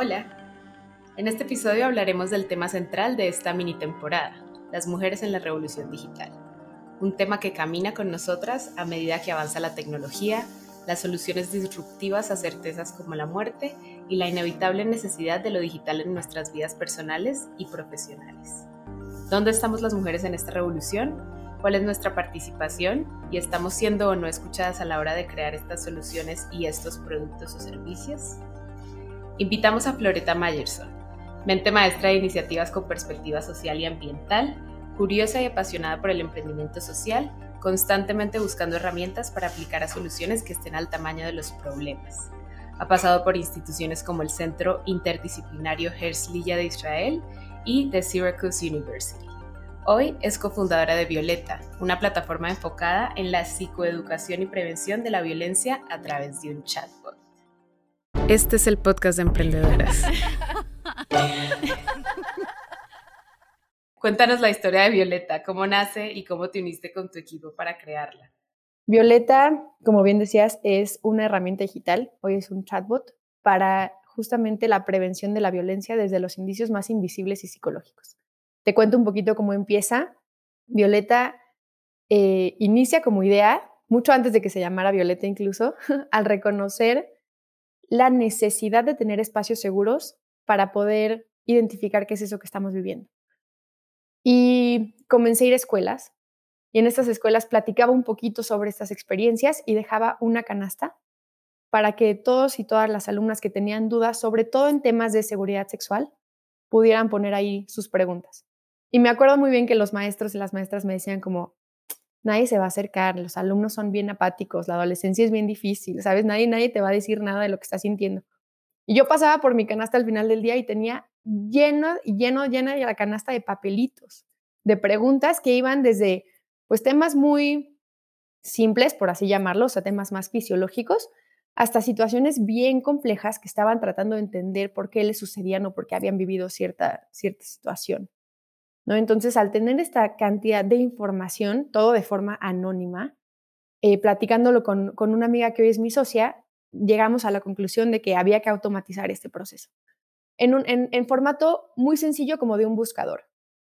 Hola. En este episodio hablaremos del tema central de esta mini temporada, las mujeres en la revolución digital. Un tema que camina con nosotras a medida que avanza la tecnología, las soluciones disruptivas a certezas como la muerte y la inevitable necesidad de lo digital en nuestras vidas personales y profesionales. ¿Dónde estamos las mujeres en esta revolución? ¿Cuál es nuestra participación? ¿Y estamos siendo o no escuchadas a la hora de crear estas soluciones y estos productos o servicios? Invitamos a Floreta Mayerson, mente maestra de iniciativas con perspectiva social y ambiental, curiosa y apasionada por el emprendimiento social, constantemente buscando herramientas para aplicar a soluciones que estén al tamaño de los problemas. Ha pasado por instituciones como el Centro Interdisciplinario Herzliya de Israel y The Syracuse University. Hoy es cofundadora de Violeta, una plataforma enfocada en la psicoeducación y prevención de la violencia a través de un chatbot. Este es el podcast de emprendedoras. Cuéntanos la historia de Violeta, cómo nace y cómo te uniste con tu equipo para crearla. Violeta, como bien decías, es una herramienta digital, hoy es un chatbot para justamente la prevención de la violencia desde los indicios más invisibles y psicológicos. Te cuento un poquito cómo empieza. Violeta eh, inicia como idea, mucho antes de que se llamara Violeta incluso, al reconocer la necesidad de tener espacios seguros para poder identificar qué es eso que estamos viviendo. Y comencé a ir a escuelas y en estas escuelas platicaba un poquito sobre estas experiencias y dejaba una canasta para que todos y todas las alumnas que tenían dudas, sobre todo en temas de seguridad sexual, pudieran poner ahí sus preguntas. Y me acuerdo muy bien que los maestros y las maestras me decían como, nadie se va a acercar, los alumnos son bien apáticos, la adolescencia es bien difícil, ¿sabes? Nadie, nadie te va a decir nada de lo que estás sintiendo. Y yo pasaba por mi canasta al final del día y tenía lleno, lleno, llena la canasta de papelitos, de preguntas que iban desde, pues, temas muy simples, por así llamarlos, o temas más fisiológicos, hasta situaciones bien complejas que estaban tratando de entender por qué les sucedían o por qué habían vivido cierta, cierta situación. Entonces, al tener esta cantidad de información, todo de forma anónima, eh, platicándolo con, una amiga que hoy es mi socia, llegamos a la conclusión de que había que automatizar este proceso. En, un, formato muy sencillo como de un buscador,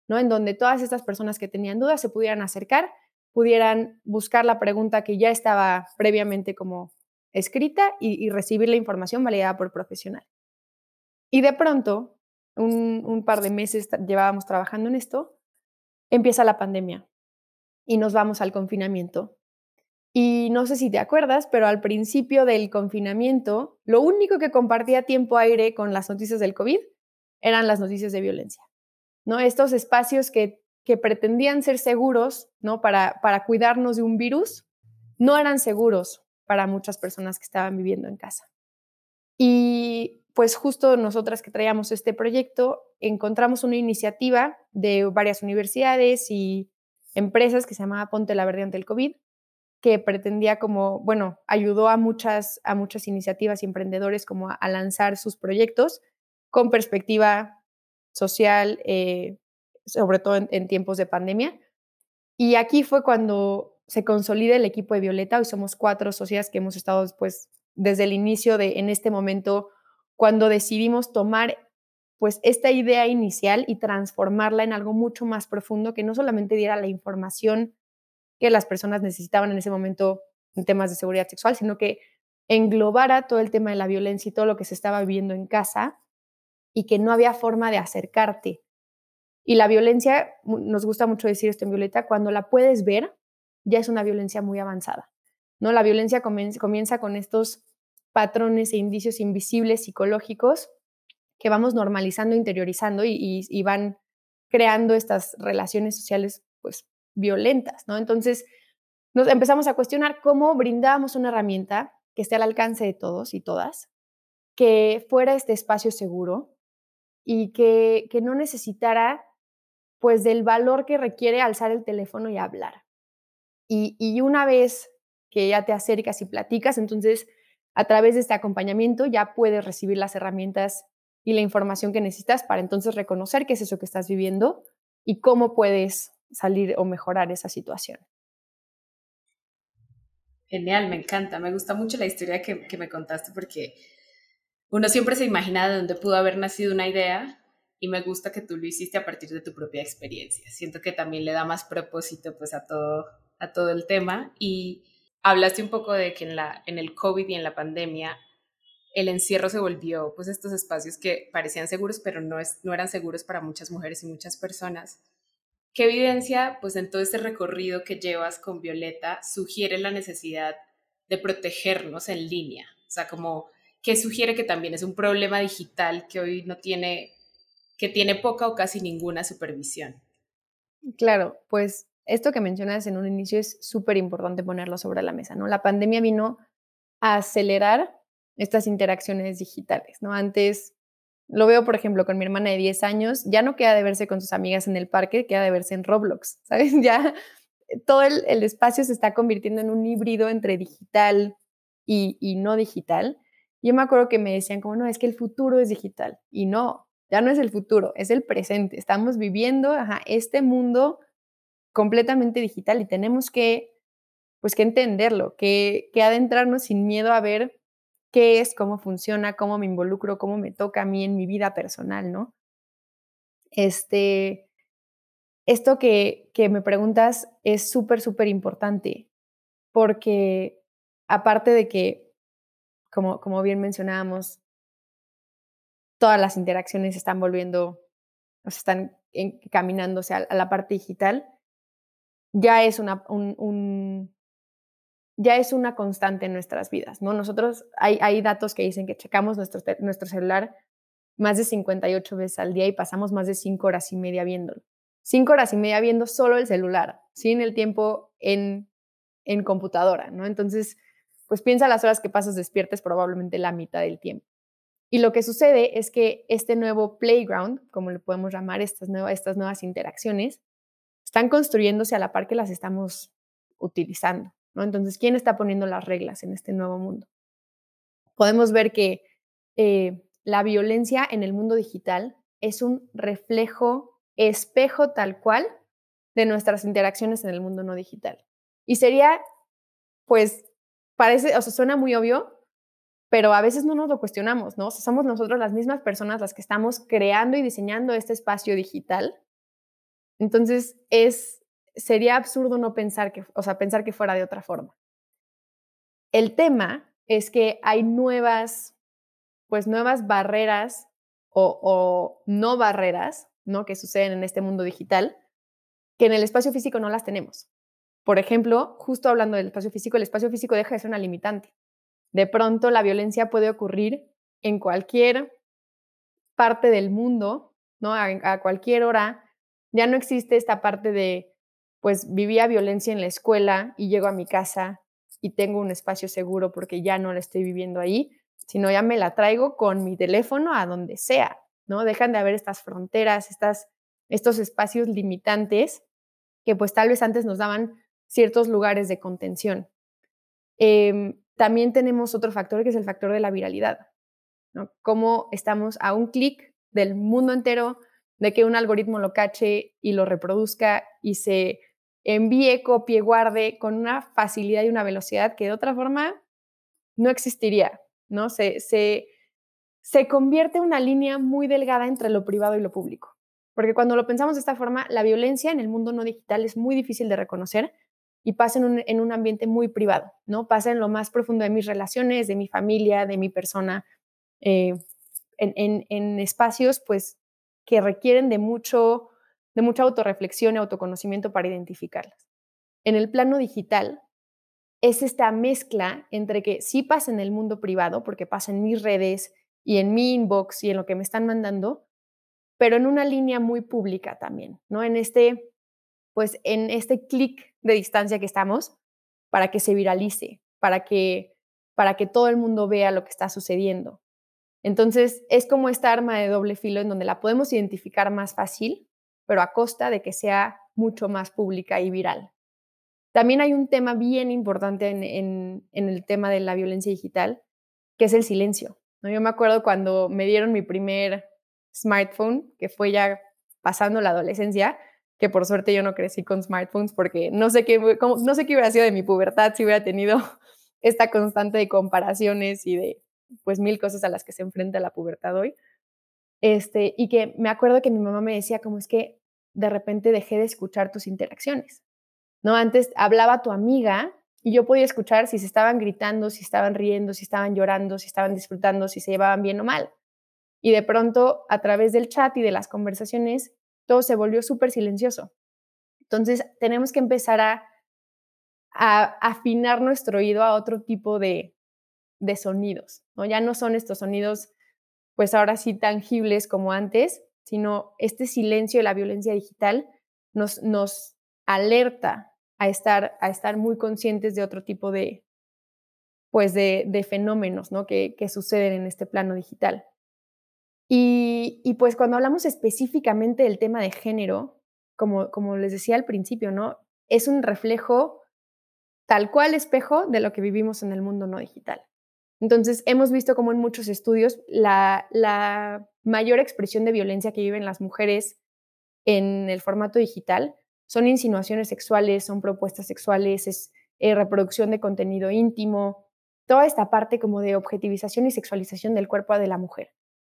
¿no? En donde todas estas personas que tenían dudas se pudieran acercar, pudieran buscar la pregunta que ya estaba previamente como escrita y, y recibir la información validada por profesional. Y de pronto, un, par de meses llevábamos trabajando en esto, empieza la pandemia y nos vamos al confinamiento. Y no sé si te acuerdas, pero al principio del confinamiento, lo único que compartía tiempo aire con las noticias del COVID eran las noticias de violencia. ¿no? Estos espacios que, que pretendían ser seguros ¿no? para, para cuidarnos de un virus, no eran seguros para muchas personas que estaban viviendo en casa. Y pues justo nosotras que traíamos este proyecto, encontramos una iniciativa de varias universidades y empresas que se llamaba Ponte la Verde ante el COVID, que pretendía como, bueno, ayudó a muchas, a muchas iniciativas y emprendedores como a, lanzar sus proyectos con perspectiva social, eh, sobre todo en, tiempos de pandemia. Y aquí fue cuando se consolida el equipo de Violeta. Hoy somos cuatro socias que hemos estado después, desde el inicio de, en este momento, cuando decidimos tomar pues esta idea inicial y transformarla en algo mucho más profundo que no solamente diera la información que las personas necesitaban en ese momento en temas de seguridad sexual, sino que englobara todo el tema de la violencia y todo lo que se estaba viviendo en casa y que no había forma de acercarte. Y la violencia, nos gusta mucho decir esto en Violeta, cuando la puedes ver, ya es una violencia muy avanzada. ¿no? La violencia comienza con estos patrones e indicios invisibles psicológicos que vamos normalizando, interiorizando y, van creando estas relaciones sociales pues violentas, ¿no? Entonces nos empezamos a cuestionar cómo brindábamos una herramienta que esté al alcance de todos y todas, que fuera este espacio seguro y que, que no necesitara pues del valor que requiere alzar el teléfono y hablar. Y, y una vez que ya te acercas y platicas, entonces a través de este acompañamiento ya puedes recibir las herramientas y la información que necesitas para entonces reconocer qué es eso que estás viviendo y cómo puedes salir o mejorar esa situación. Genial, me encanta. Me gusta mucho la historia que, me contaste porque Uno siempre se imagina de dónde pudo haber nacido una idea y me gusta que tú lo hiciste a partir de tu propia experiencia. Siento que también le da más propósito pues a todo, a todo el tema y hablaste un poco de que en, la, en el COVID y en la pandemia el encierro se volvió pues estos espacios que parecían seguros pero no, es, no eran seguros para muchas mujeres y muchas personas. ¿Qué evidencia pues en todo este recorrido que llevas con Violeta sugiere la necesidad de protegernos en línea? O sea, como que sugiere que también es un problema digital que hoy no tiene que tiene poca o casi ninguna supervisión. Claro, pues esto que mencionas en un inicio es súper importante ponerlo sobre la mesa, ¿no? La pandemia vino a acelerar estas interacciones digitales, ¿no? Antes, lo veo, por ejemplo, con mi hermana de 10 años, ya no queda de verse con sus amigas en el parque, queda de verse en Roblox, ¿sabes? Ya todo el, espacio se está convirtiendo en un híbrido entre digital y, y no digital. Yo me acuerdo que me decían como, no, es que el futuro es digital. Y no, ya no es el futuro, es el presente. Estamos viviendo este mundo completamente digital y tenemos que, pues, que entenderlo, que, que adentrarnos sin miedo a ver qué es, cómo funciona, cómo me involucro, cómo me toca a mí en mi vida personal, ¿no? Este, esto que, que me preguntas es súper, súper importante, porque aparte de que, como, como bien mencionábamos, todas las interacciones están volviendo, o están encaminándose a, la parte digital, ya es una, un, ya es una constante en nuestras vidas, ¿no? Nosotros, hay, hay datos que dicen que checamos nuestro, nuestro celular más de 58 veces al día y pasamos más de 5 horas y media viéndolo. 5 horas y media viendo solo el celular, sin el tiempo en, en computadora, ¿no? Entonces, pues piensa las horas que pasas despiertes, probablemente la mitad del tiempo. Y lo que sucede es que este nuevo playground, como le podemos llamar, estas nuevas, estas nuevas interacciones, están construyéndose a la par que las estamos utilizando. ¿no? Entonces, ¿quién está poniendo las reglas en este nuevo mundo? Podemos ver que eh, la violencia en el mundo digital es un reflejo, espejo tal cual de nuestras interacciones en el mundo no digital. Y sería, pues, parece, o sea, suena muy obvio, pero a veces no nos lo cuestionamos, ¿no? somos nosotros las mismas personas las que estamos creando y diseñando este espacio digital. Entonces, es, sería absurdo no pensar que, o sea, pensar que fuera de otra forma. El tema es que hay nuevas, pues nuevas barreras o, no barreras, ¿no? Que suceden en este mundo digital, que en el espacio físico no las tenemos. Por ejemplo, justo hablando del espacio físico, el espacio físico deja de ser una limitante. De pronto la violencia puede ocurrir en cualquier parte del mundo, ¿no? A, cualquier hora. Ya no existe esta parte de, pues vivía violencia en la escuela y llego a mi casa y tengo un espacio seguro porque ya no la estoy viviendo ahí, sino ya me la traigo con mi teléfono a donde sea, ¿no? Dejan de haber estas fronteras, estas, estos espacios limitantes que pues tal vez antes nos daban ciertos lugares de contención. Eh, también tenemos otro factor que es el factor de la viralidad. ¿no? Cómo estamos a un clic del mundo entero de que un algoritmo lo cache y lo reproduzca y se envíe, copie, guarde con una facilidad y una velocidad que de otra forma no existiría, ¿no? Se, se, se convierte en una línea muy delgada entre lo privado y lo público. Porque cuando lo pensamos de esta forma, la violencia en el mundo no digital es muy difícil de reconocer y pasa en un, ambiente muy privado, ¿no? Pasa en lo más profundo de mis relaciones, de mi familia, de mi persona, eh, en, espacios pues que requieren de mucho, de mucha autorreflexión y autoconocimiento para identificarlas. En el plano digital es esta mezcla entre que sí pasa en el mundo privado, porque pasa en mis redes y en mi inbox y en lo que me están mandando, pero en una línea muy pública también, ¿no? En este pues en este clic de distancia que estamos para que se viralice, para que, para que todo el mundo vea lo que está sucediendo. Entonces, es como esta arma de doble filo en donde la podemos identificar más fácil, pero a costa de que sea mucho más pública y viral. También hay un tema bien importante en, el tema de la violencia digital, que es el silencio. ¿no? Yo me acuerdo cuando me dieron mi primer smartphone, que fue ya pasando la adolescencia, que por suerte yo no crecí con smartphones porque no sé qué, no sé qué hubiera sido de mi pubertad si hubiera tenido esta constante de comparaciones y de pues mil cosas a las que se enfrenta la pubertad hoy. Este, y que me acuerdo que mi mamá me decía como es que de repente dejé de escuchar tus interacciones. ¿No? Antes hablaba tu amiga y yo podía escuchar si se estaban gritando, si estaban riendo, si estaban llorando, si estaban disfrutando, si se llevaban bien o mal. Y de pronto, a través del chat y de las conversaciones, todo se volvió súper silencioso. Entonces, tenemos que empezar a, afinar nuestro oído a otro tipo de sonidos, Ya no son estos sonidos, pues ahora sí tangibles como antes, sino este silencio de la violencia digital nos, nos alerta a estar, a estar muy conscientes de otro tipo de, pues de, fenómenos ¿no? que, que, suceden en este plano digital. Y, y, pues cuando hablamos específicamente del tema de género, como, como les decía al principio, ¿no? es un reflejo tal cual espejo de lo que vivimos en el mundo no digital. Entonces, hemos visto como en muchos estudios la, mayor expresión de violencia que viven las mujeres en el formato digital son insinuaciones sexuales, son propuestas sexuales, es eh, reproducción de contenido íntimo, toda esta parte como de objetivización y sexualización del cuerpo de la mujer.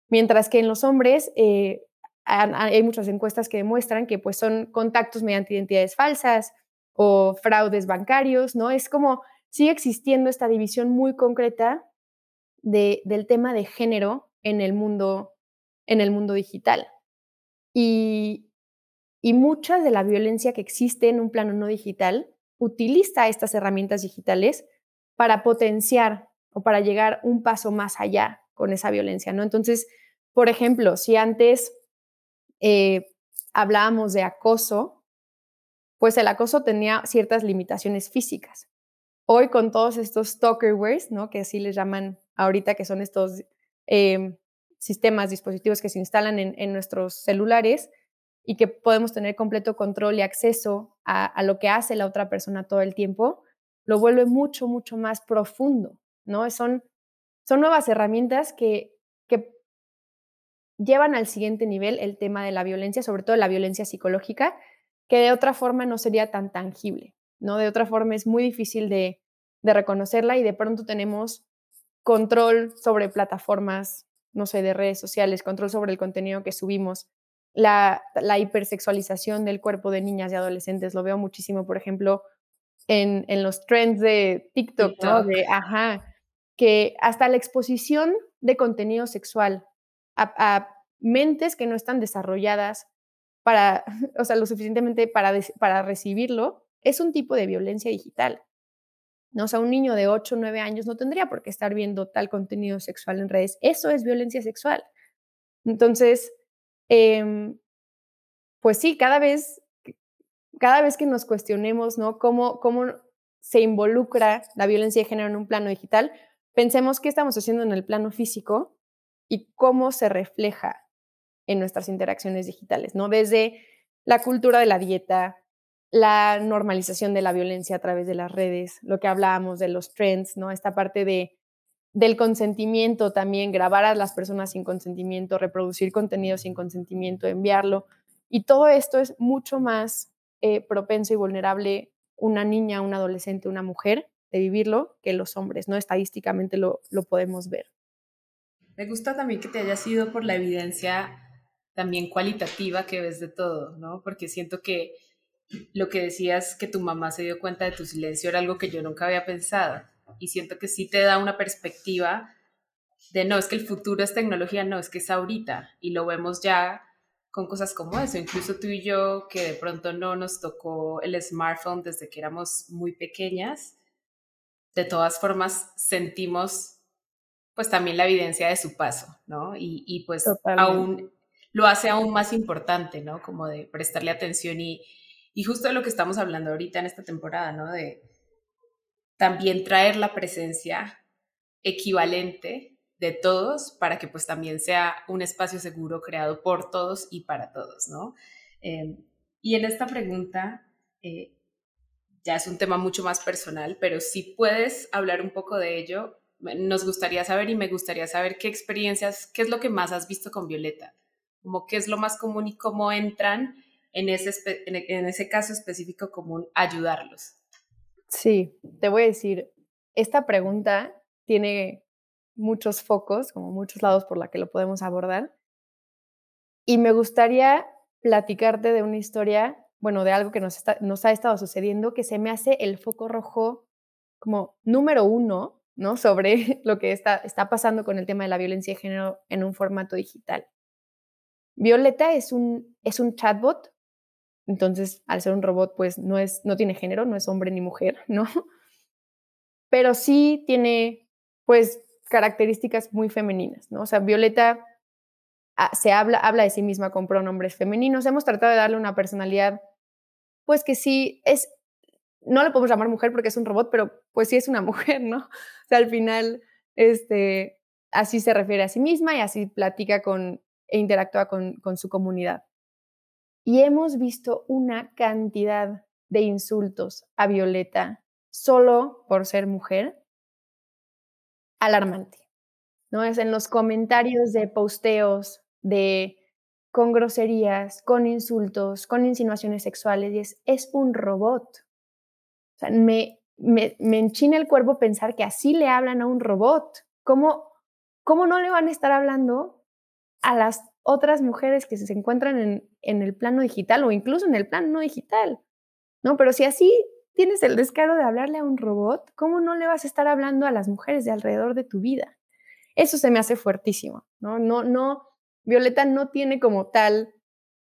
Mientras que en los hombres eh, hay muchas encuestas que demuestran que pues son contactos mediante identidades falsas o fraudes bancarios, ¿no? Es como sigue existiendo esta división muy concreta de, del tema de género en el mundo, en el mundo digital. Y, y mucha de la violencia que existe en un plano no digital utiliza estas herramientas digitales para potenciar o para llegar un paso más allá con esa violencia, ¿no? Entonces, por ejemplo, si antes eh, hablábamos de acoso, pues el acoso tenía ciertas limitaciones físicas. Hoy con todos estos stalkerwares, ¿no? Que así les llaman ahorita, que son estos eh, sistemas, dispositivos que se instalan en, nuestros celulares, y que podemos tener completo control y acceso a, lo que hace la otra persona todo el tiempo, lo vuelve mucho, mucho más profundo, ¿no? Son, son nuevas herramientas que, que llevan al siguiente nivel el tema de la violencia, sobre todo la violencia psicológica, que de otra forma no sería tan tangible, ¿no? De otra forma es muy difícil de reconocerla y de pronto tenemos control sobre plataformas, no sé, de redes sociales, control sobre el contenido que subimos, la, hipersexualización del cuerpo de niñas y adolescentes. Lo veo muchísimo, por ejemplo, en, en los trends de TikTok, ¿no? De, ajá, que hasta la exposición de contenido sexual a, mentes que no están desarrolladas para, o sea, lo suficientemente para, para recibirlo, es un tipo de violencia digital. ¿No? O sea, un niño de 8 o 9 años no tendría por qué estar viendo tal contenido sexual en redes. Eso es violencia sexual. Entonces, Em, pues sí, cada vez, cada vez que nos cuestionemos, ¿no? Cómo, cómo se involucra la violencia de género en un plano digital, pensemos qué estamos haciendo en el plano físico y cómo se refleja en nuestras interacciones digitales, ¿no? Desde la cultura de la dieta, la normalización de la violencia a través de las redes, lo que hablábamos de los trends, ¿no? Esta parte de del consentimiento también, grabar a las personas sin consentimiento, reproducir contenido sin consentimiento, enviarlo. Y todo esto es mucho más eh, propenso y vulnerable una niña, un adolescente, una mujer de vivirlo que los hombres, ¿no? Estadísticamente lo, lo podemos ver. Me gusta también que te hayas ido por la evidencia también cualitativa que ves de todo, ¿no? Porque siento que lo que decías que tu mamá se dio cuenta de tu silencio era algo que yo nunca había pensado y siento que sí te da una perspectiva de no, es que el futuro es tecnología, no, es que es ahorita y lo vemos ya con cosas como eso, incluso tú y yo que de pronto no nos tocó el smartphone desde que éramos muy pequeñas, de todas formas sentimos pues también la evidencia de su paso, ¿no? Y, y pues aún lo hace aún más importante, ¿no? Como de prestarle atención y, y justo de lo que estamos hablando ahorita en esta temporada, ¿no? De, también traer la presencia equivalente de todos para que pues también sea un espacio seguro creado por todos y para todos, ¿no? Em, y en esta pregunta, eh, ya es un tema mucho más personal, pero si puedes hablar un poco de ello, nos gustaría saber y me gustaría saber qué experiencias, qué es lo que más has visto con Violeta, como qué es lo más común y cómo entran en ese, en ese caso específico común ayudarlos. Sí, te voy a decir, esta pregunta tiene muchos focos, como muchos lados por la que lo podemos abordar. Y me gustaría platicarte de una historia, bueno, de algo que nos, nos ha estado sucediendo, que se me hace el foco rojo como número uno, ¿no? Sobre lo que está, está pasando con el tema de la violencia de género en un formato digital. Violeta es un, es un chatbot, entonces al ser un robot, pues no, es, no tiene género, no es hombre ni mujer, ¿no? Pero sí tiene, pues, características muy femeninas, ¿no? O sea, Violeta ah, se habla, habla de sí misma con pronombres femeninos. Hemos tratado de darle una personalidad, pues que sí es, no le podemos llamar mujer porque es un robot, pero pues sí es una mujer, ¿no? O sea, al final, este, así se refiere a sí misma y así platica con e interactúa con, con su comunidad. Y hemos visto una cantidad de insultos a Violeta solo por ser mujer alarmante. ¿no? Es en los comentarios de posteos de con groserías, con insultos, con insinuaciones sexuales, y es, es un robot. O sea, me, me, me, enchina el cuerpo pensar que así le hablan a un robot. ¿Cómo, ¿Cómo no le van a estar hablando a las otras mujeres que se encuentran en, en el plano digital o incluso en el plano no digital? ¿No? Pero si así tienes el descaro de hablarle a un robot, ¿cómo no le vas a estar hablando a las mujeres de alrededor de tu vida? Eso se me hace fuertísimo, ¿no? No, no, Violeta no tiene como tal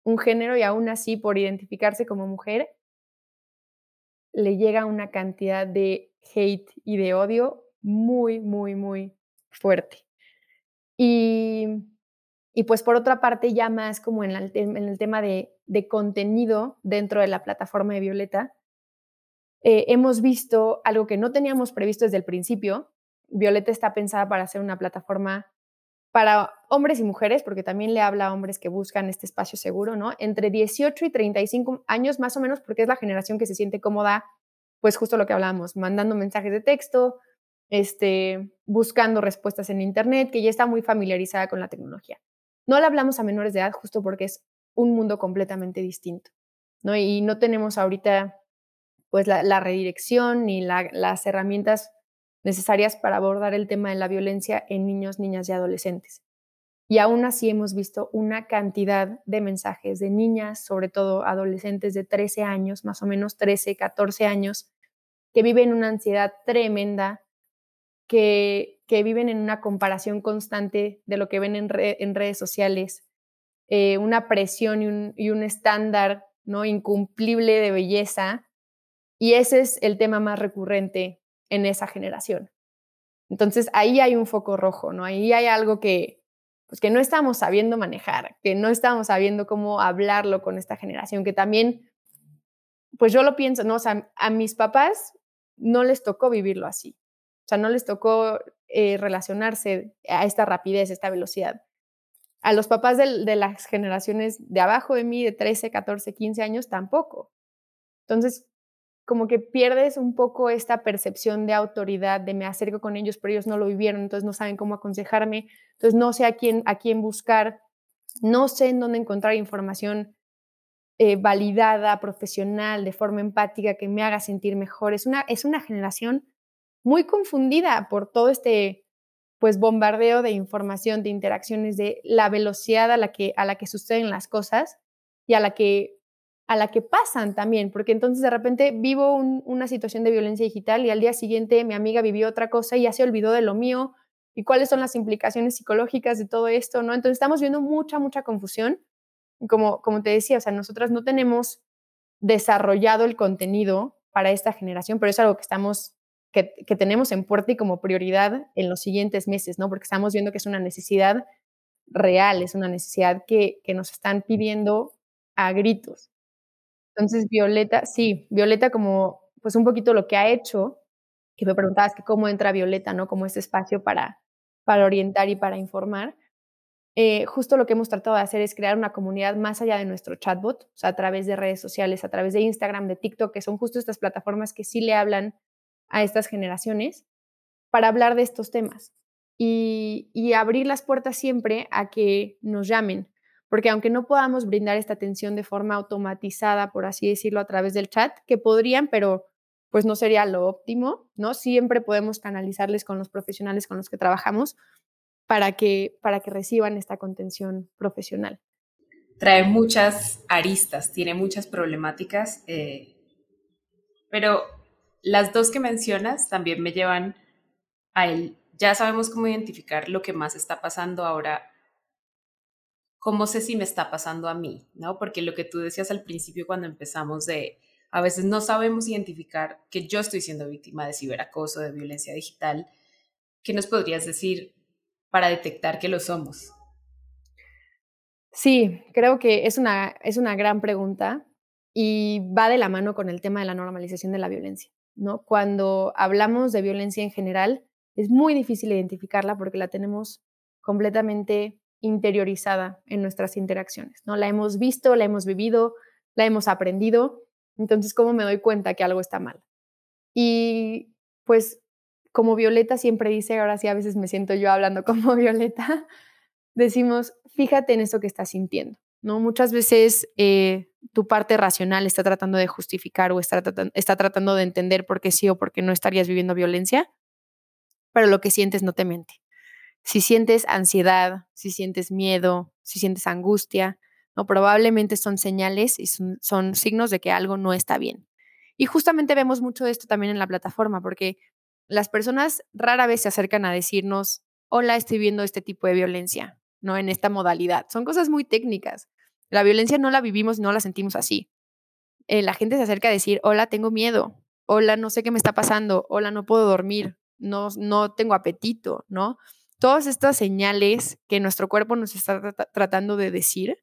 un género y aún así por identificarse como mujer, le llega una cantidad de hate y de odio muy, muy, muy fuerte. Y, y pues por otra parte, ya más como en, el tema de, de contenido dentro de la plataforma de Violeta, eh, hemos visto algo que no teníamos previsto desde el principio. Violeta está pensada para ser una plataforma para hombres y mujeres, porque también le habla a hombres que buscan este espacio seguro, ¿no? Entre 18 y 35 años más o menos, porque es la generación que se siente cómoda, pues justo lo que hablábamos, mandando mensajes de texto, este, buscando respuestas en Internet, que ya está muy familiarizada con la tecnología. No le hablamos a menores de edad justo porque es un mundo completamente distinto, ¿no? Y no tenemos ahorita pues la, redirección ni las herramientas necesarias para abordar el tema de la violencia en niños, niñas y adolescentes. Y aún así hemos visto una cantidad de mensajes de niñas, sobre todo adolescentes de 13 años, más o menos 13, 14 años, que viven una ansiedad tremenda, que, viven en una comparación constante de lo que ven en, redes sociales, eh, una presión y un, y un estándar ¿no? incumplible de belleza y ese es el tema más recurrente en esa generación. Entonces ahí hay un foco rojo, ¿no? Ahí hay algo que, pues, que no estamos sabiendo manejar, que no estamos sabiendo cómo hablarlo con esta generación, que también, pues yo lo pienso, ¿no? O sea, a mis papás no les tocó vivirlo así. O sea, no les tocó eh, relacionarse a esta rapidez, a esta velocidad. A los papás de, de las generaciones de abajo de mí, de 13, 14, 15 años, tampoco. Entonces, como que pierdes un poco esta percepción de autoridad, de me acerco con ellos, pero ellos no lo vivieron, entonces no saben cómo aconsejarme, entonces no sé a quién, a quién buscar, no sé en dónde encontrar información eh, validada, profesional, de forma empática, que me haga sentir mejor. Es una, es una generación muy confundida por todo este pues bombardeo de información, de interacciones, de la velocidad a la que, a la que suceden las cosas y a la que a la que pasan también, porque entonces de repente vivo una situación de violencia digital y al día siguiente mi amiga vivió otra cosa y ya se olvidó de lo mío y cuáles son las implicaciones psicológicas de todo esto, ¿no? Entonces estamos viendo mucha, mucha confusión. Como, como te decía, o sea, nosotras no tenemos desarrollado el contenido para esta generación, pero es algo que estamos, que, tenemos en puerta y como prioridad en los siguientes meses, ¿no? Porque estamos viendo que es una necesidad real, es una necesidad que, que nos están pidiendo a gritos. Entonces, Violeta, sí, Violeta como, pues un poquito lo que ha hecho, que me preguntabas que cómo entra Violeta, ¿no? Como este espacio para, para orientar y para informar. Eh, justo lo que hemos tratado de hacer es crear una comunidad más allá de nuestro chatbot, o sea, a través de redes sociales, a través de Instagram, de TikTok, que son justo estas plataformas que sí le hablan a estas generaciones, para hablar de estos temas y, y abrir las puertas siempre a que nos llamen, porque aunque no podamos brindar esta atención de forma automatizada, por así decirlo, a través del chat, que podrían, pero pues no sería lo óptimo, ¿no? Siempre podemos canalizarles con los profesionales con los que trabajamos para que, para que reciban esta contención profesional. Trae muchas aristas, tiene muchas problemáticas, eh, pero las dos que mencionas también me llevan a él. Ya sabemos cómo identificar lo que más está pasando ahora. ¿Cómo sé si me está pasando a mí? ¿No? Porque lo que tú decías al principio cuando empezamos de a veces no sabemos identificar que yo estoy siendo víctima de ciberacoso, de violencia digital. ¿Qué nos podrías decir para detectar que lo somos? Sí, creo que es una, es una gran pregunta y va de la mano con el tema de la normalización de la violencia. ¿No? Cuando hablamos de violencia en general, es muy difícil identificarla porque la tenemos completamente interiorizada en nuestras interacciones. ¿no? La hemos visto, la hemos vivido, la hemos aprendido entonces, ¿cómo me doy cuenta que algo está mal? Y pues como Violeta siempre dice, ahora sí a veces me siento yo hablando como Violeta, decimos, fíjate en eso que estás sintiendo, ¿no? Muchas veces eh, tu parte racional está tratando de justificar o está, está tratando de entender por qué sí o por qué no estarías viviendo violencia, pero lo que sientes no te miente. Si sientes ansiedad, si sientes miedo, si sientes angustia. Probablemente son señales y son, signos de que algo no está bien. Y justamente vemos mucho esto también en la plataforma, porque las personas rara vez se acercan a decirnos, hola, estoy viendo este tipo de violencia, ¿no? En esta modalidad. Son cosas muy técnicas. La violencia no la vivimos, no la sentimos así. Eh, la gente se acerca a decir, hola, tengo miedo, hola, no sé qué me está pasando, hola, no puedo dormir, no, no tengo apetito, ¿no? Todas estas señales que nuestro cuerpo nos está tratando de decir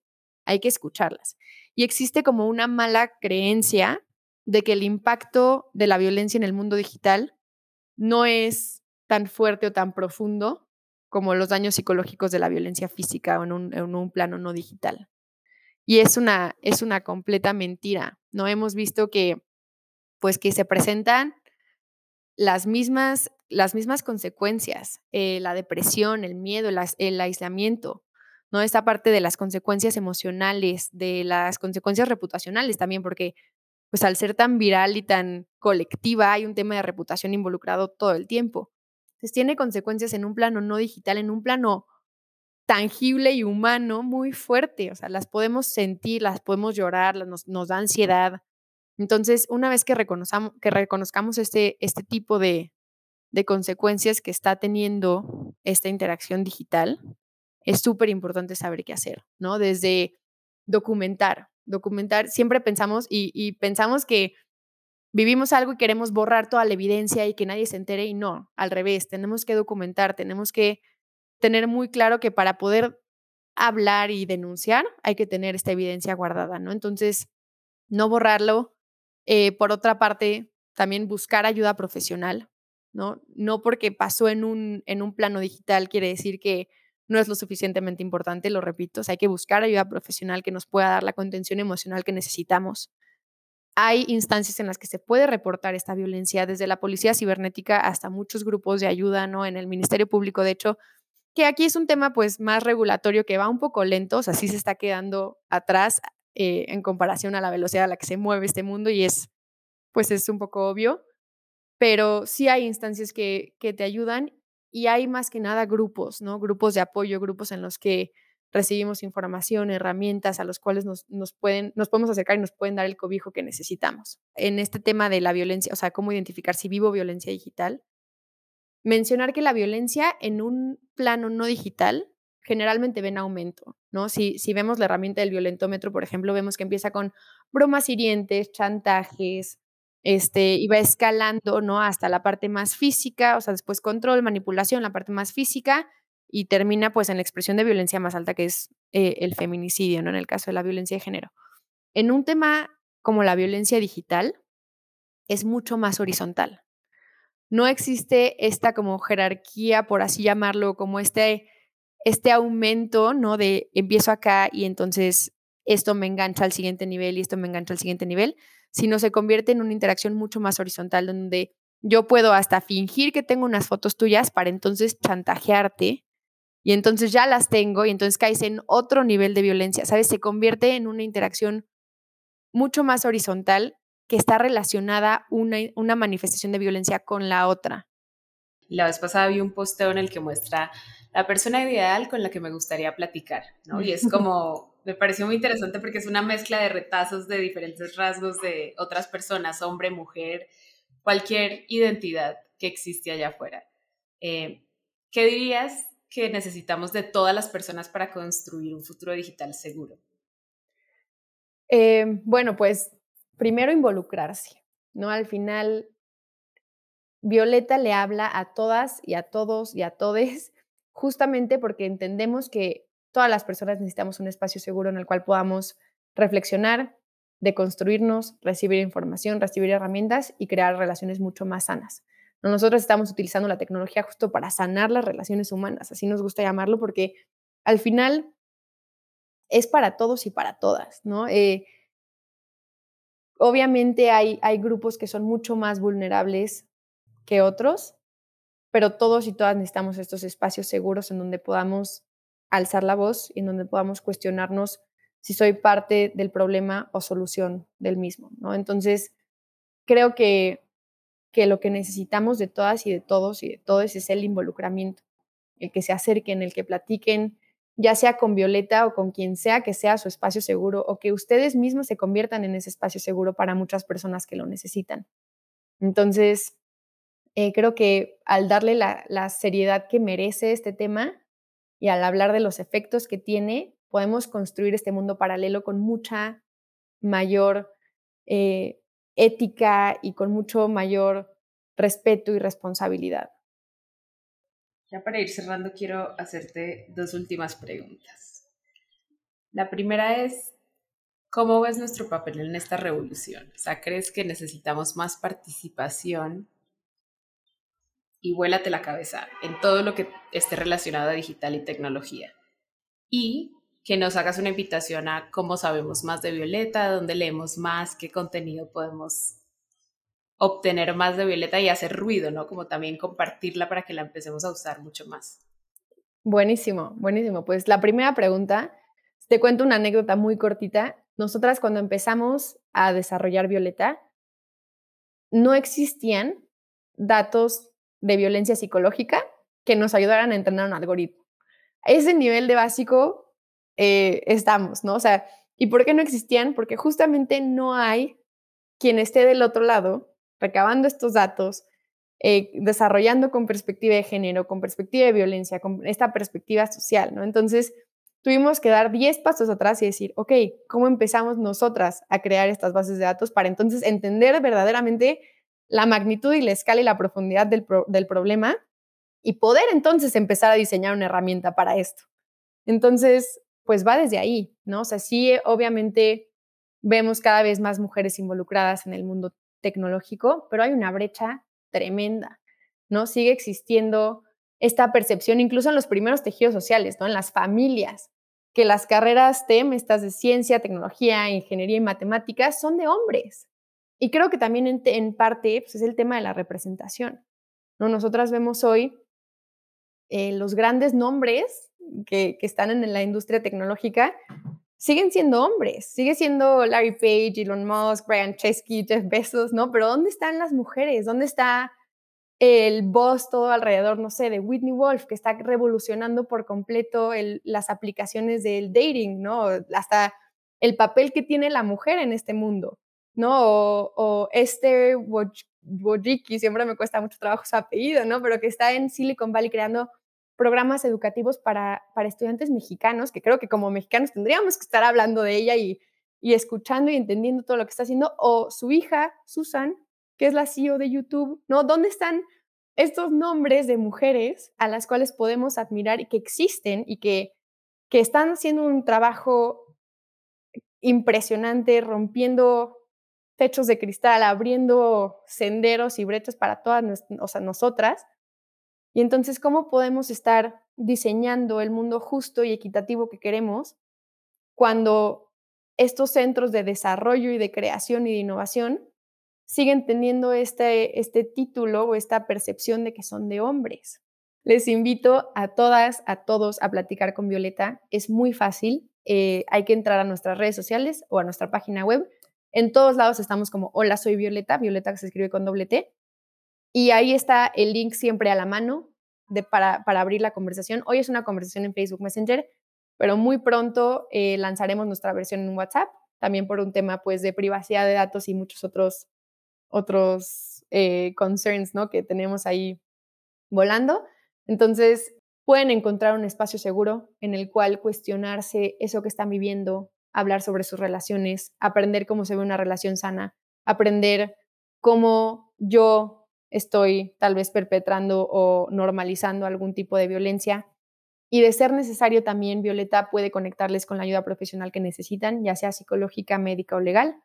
hay que escucharlas. Y existe como una mala creencia de que el impacto de la violencia en el mundo digital no es tan fuerte o tan profundo como los daños psicológicos de la violencia física o en un, plano no digital. Y es una, es una completa mentira. No hemos visto que, pues, que se presentan las mismas, las mismas consecuencias, eh, la depresión, el miedo, el aislamiento, ¿no? Esta parte de las consecuencias emocionales, de las consecuencias reputacionales también, porque pues al ser tan viral y tan colectiva hay un tema de reputación involucrado todo el tiempo. Entonces tiene consecuencias en un plano no digital, en un plano tangible y humano muy fuerte, o sea, las podemos sentir, las podemos llorar, nos, nos da ansiedad. Entonces, una vez que, que reconozcamos este, este tipo de, de consecuencias que está teniendo esta interacción digital, es súper importante saber qué hacer, ¿no? Desde documentar, documentar, siempre pensamos y, pensamos que vivimos algo y queremos borrar toda la evidencia y que nadie se entere y no, al revés, tenemos que documentar, tenemos que tener muy claro que para poder hablar y denunciar hay que tener esta evidencia guardada, ¿no? Entonces, no borrarlo. Eh, por otra parte, también buscar ayuda profesional, ¿no? No porque pasó en un, en un plano digital quiere decir que no es lo suficientemente importante, lo repito, hay que buscar ayuda profesional que nos pueda dar la contención emocional que necesitamos. Hay instancias en las que se puede reportar esta violencia, desde la policía cibernética hasta muchos grupos de ayuda, ¿no? En el Ministerio Público, de hecho, que aquí es un tema pues más regulatorio que va un poco lento, o sea, sí se está quedando atrás eh, en comparación a la velocidad a la que se mueve este mundo y es, pues es un poco obvio, pero sí hay instancias que, que te ayudan y hay más que nada grupos, ¿no? Grupos de apoyo, grupos en los que recibimos información, herramientas a los cuales nos, nos, pueden, nos podemos acercar y nos pueden dar el cobijo que necesitamos. En este tema de la violencia, o sea, cómo identificar si vivo violencia digital, mencionar que la violencia en un plano no digital generalmente ven aumento, ¿no? Si, si vemos la herramienta del violentómetro, por ejemplo, vemos que empieza con bromas hirientes, chantajes, este, iba escalando, ¿no? Hasta la parte más física, o sea, después control, manipulación, la parte más física, y termina pues en la expresión de violencia más alta, que es eh, el feminicidio, ¿no? En el caso de la violencia de género. En un tema como la violencia digital, es mucho más horizontal. No existe esta como jerarquía, por así llamarlo, como este, este aumento, ¿no? De empiezo acá y entonces esto me engancha al siguiente nivel y esto me engancha al siguiente nivel, sino se convierte en una interacción mucho más horizontal, donde yo puedo hasta fingir que tengo unas fotos tuyas para entonces chantajearte y entonces ya las tengo y entonces caes en otro nivel de violencia, ¿sabes? Se convierte en una interacción mucho más horizontal que está relacionada una, una manifestación de violencia con la otra. La vez pasada vi un posteo en el que muestra la persona ideal con la que me gustaría platicar, ¿no? Y es como, me pareció muy interesante porque es una mezcla de retazos de diferentes rasgos de otras personas, hombre, mujer, cualquier identidad que existe allá afuera. Eh, ¿Qué dirías que necesitamos de todas las personas para construir un futuro digital seguro? Eh, bueno, pues primero involucrarse, ¿no? Al final, Violeta le habla a todas y a todos y a todes, justamente porque entendemos que todas las personas necesitamos un espacio seguro en el cual podamos reflexionar, deconstruirnos, recibir información, recibir herramientas y crear relaciones mucho más sanas. Nosotros estamos utilizando la tecnología justo para sanar las relaciones humanas, así nos gusta llamarlo, porque al final es para todos y para todas, ¿no? Eh, obviamente hay, hay grupos que son mucho más vulnerables que otros, pero todos y todas necesitamos estos espacios seguros en donde podamos alzar la voz y en donde podamos cuestionarnos si soy parte del problema o solución del mismo, ¿no? Entonces, creo que, que lo que necesitamos de todas y de todos y de todos es el involucramiento, el que se acerquen, el que platiquen, ya sea con Violeta o con quien sea que sea su espacio seguro o que ustedes mismos se conviertan en ese espacio seguro para muchas personas que lo necesitan. Entonces, eh, creo que al darle la, seriedad que merece este tema y al hablar de los efectos que tiene, podemos construir este mundo paralelo con mucha mayor eh, ética y con mucho mayor respeto y responsabilidad. Ya para ir cerrando, quiero hacerte dos últimas preguntas. La primera es, ¿cómo ves nuestro papel en esta revolución? O sea, ¿crees que necesitamos más participación? Y vuélate la cabeza en todo lo que esté relacionado a digital y tecnología. Y que nos hagas una invitación a cómo sabemos más de Violeta, dónde leemos más, qué contenido podemos obtener más de Violeta y hacer ruido, ¿no? Como también compartirla para que la empecemos a usar mucho más. Buenísimo, buenísimo. Pues la primera pregunta, te cuento una anécdota muy cortita. Nosotras cuando empezamos a desarrollar Violeta, no existían datos de violencia psicológica que nos ayudaran a entrenar un algoritmo. A ese nivel de básico eh, estamos, ¿no? O sea, ¿y por qué no existían? Porque justamente no hay quien esté del otro lado recabando estos datos, eh, desarrollando con perspectiva de género, con perspectiva de violencia, con esta perspectiva social, ¿no? Entonces, tuvimos que dar 10 pasos atrás y decir, ok, ¿cómo empezamos nosotras a crear estas bases de datos para entonces entender verdaderamente la magnitud y la escala y la profundidad del, del problema y poder entonces empezar a diseñar una herramienta para esto? Entonces, pues va desde ahí, ¿no? O sea, sí, obviamente vemos cada vez más mujeres involucradas en el mundo tecnológico, pero hay una brecha tremenda, ¿no? Sigue existiendo esta percepción, incluso en los primeros tejidos sociales, ¿no? En las familias, que las carreras STEM, estas de ciencia, tecnología, ingeniería y matemáticas, son de hombres. Y creo que también en, parte pues, es el tema de la representación, ¿no? Nosotras vemos hoy eh, los grandes nombres que están en la industria tecnológica siguen siendo hombres, sigue siendo Larry Page, Elon Musk, Brian Chesky, Jeff Bezos, ¿no? Pero ¿dónde están las mujeres? ¿Dónde está el boss todo alrededor, no sé, de Whitney Wolf, que está revolucionando por completo las aplicaciones del dating, ¿no? Hasta el papel que tiene la mujer en este mundo, ¿no? O, o Esther Wojcicki, siempre me cuesta mucho trabajo su apellido, ¿no? Pero que está en Silicon Valley creando programas educativos para, para estudiantes mexicanos, que creo que como mexicanos tendríamos que estar hablando de ella y, y escuchando y entendiendo todo lo que está haciendo, o su hija, Susan, que es la CEO de YouTube, ¿no? ¿Dónde están estos nombres de mujeres a las cuales podemos admirar y que existen y que, que están haciendo un trabajo impresionante, rompiendo techos de cristal, abriendo senderos y brechas para todas o sea, nosotras? Y entonces, ¿cómo podemos estar diseñando el mundo justo y equitativo que queremos cuando estos centros de desarrollo y de creación y de innovación siguen teniendo este, este título o esta percepción de que son de hombres? Les invito a todas, a todos a platicar con Violeta. Es muy fácil. Eh, hay que entrar a nuestras redes sociales o a nuestra página web En todos lados estamos como, hola, soy Violeta, Violeta se escribe con doble T. Y ahí está el link siempre a la mano para, para abrir la conversación. Hoy es una conversación en Facebook Messenger, pero muy pronto eh, lanzaremos nuestra versión en WhatsApp, también por un tema pues de privacidad de datos y muchos otros, otros eh, concerns ¿no? que tenemos ahí volando. Entonces, pueden encontrar un espacio seguro en el cual cuestionarse eso que están viviendo, hablar sobre sus relaciones, aprender cómo se ve una relación sana, aprender cómo yo estoy tal vez perpetrando o normalizando algún tipo de violencia. Y de ser necesario también, Violeta puede conectarles con la ayuda profesional que necesitan, ya sea psicológica, médica o legal.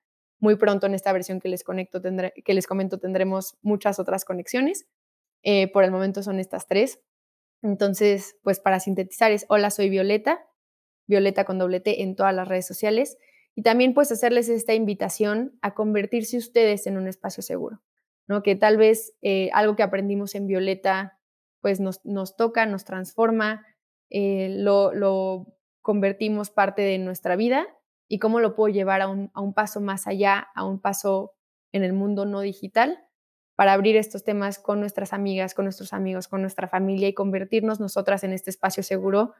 Muy pronto en esta versión que les, conecto, que les comento tendremos muchas otras conexiones. Eh, por el momento son estas tres. Entonces, pues para sintetizar es, hola, soy Violeta, Violeta con doble T en todas las redes sociales. Y también pues hacerles esta invitación a convertirse ustedes en un espacio seguro, ¿no? Que tal vez eh, algo que aprendimos en Violeta pues nos, nos toca, nos transforma, eh, lo, lo, convertimos parte de nuestra vida y cómo lo puedo llevar a un, a un paso más allá, a un paso en el mundo no digital para abrir estos temas con nuestras amigas, con nuestros amigos, con nuestra familia y convertirnos nosotras en este espacio seguro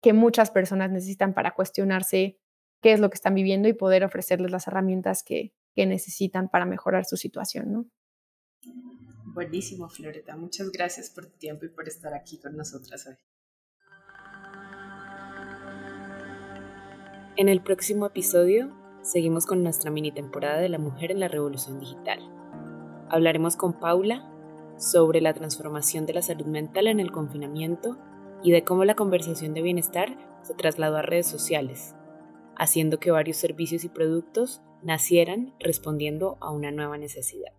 que muchas personas necesitan para cuestionarse qué es lo que están viviendo y poder ofrecerles las herramientas que, que necesitan para mejorar su situación, ¿no? Buenísimo, Floreta. Muchas gracias por tu tiempo y por estar aquí con nosotras hoy. En el próximo episodio seguimos con nuestra mini temporada de la mujer en la revolución digital. Hablaremos con Paula sobre la transformación de la salud mental en el confinamiento y de cómo la conversación de bienestar se trasladó a redes sociales, haciendo que varios servicios y productos nacieran respondiendo a una nueva necesidad.